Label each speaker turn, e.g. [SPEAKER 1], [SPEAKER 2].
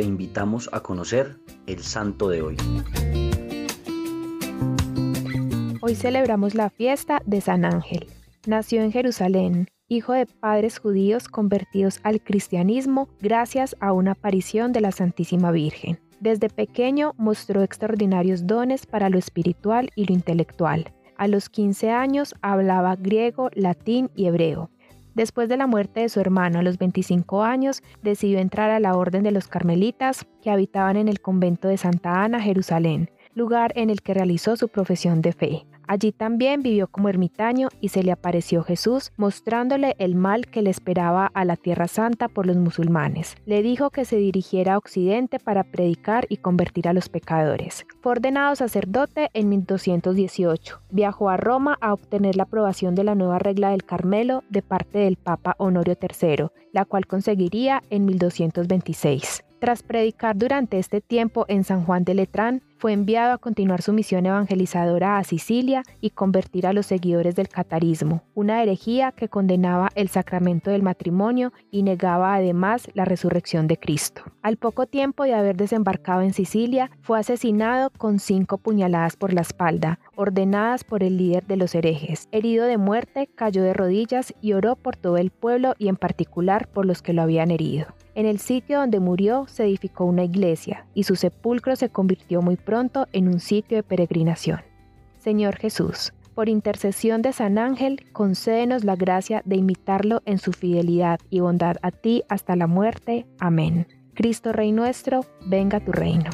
[SPEAKER 1] te invitamos a conocer el santo de hoy.
[SPEAKER 2] Hoy celebramos la fiesta de San Ángel. Nació en Jerusalén, hijo de padres judíos convertidos al cristianismo gracias a una aparición de la Santísima Virgen. Desde pequeño mostró extraordinarios dones para lo espiritual y lo intelectual. A los 15 años hablaba griego, latín y hebreo. Después de la muerte de su hermano a los 25 años, decidió entrar a la Orden de los Carmelitas, que habitaban en el convento de Santa Ana, Jerusalén, lugar en el que realizó su profesión de fe. Allí también vivió como ermitaño y se le apareció Jesús mostrándole el mal que le esperaba a la Tierra Santa por los musulmanes. Le dijo que se dirigiera a Occidente para predicar y convertir a los pecadores. Fue ordenado sacerdote en 1218. Viajó a Roma a obtener la aprobación de la nueva regla del Carmelo de parte del Papa Honorio III, la cual conseguiría en 1226. Tras predicar durante este tiempo en San Juan de Letrán, fue enviado a continuar su misión evangelizadora a Sicilia y convertir a los seguidores del catarismo, una herejía que condenaba el sacramento del matrimonio y negaba además la resurrección de Cristo. Al poco tiempo de haber desembarcado en Sicilia, fue asesinado con cinco puñaladas por la espalda, ordenadas por el líder de los herejes. Herido de muerte, cayó de rodillas y oró por todo el pueblo y en particular por los que lo habían herido. En el sitio donde murió se edificó una iglesia y su sepulcro se convirtió muy pronto en un sitio de peregrinación. Señor Jesús, por intercesión de San Ángel, concédenos la gracia de imitarlo en su fidelidad y bondad a ti hasta la muerte. Amén. Cristo Rey nuestro, venga tu reino.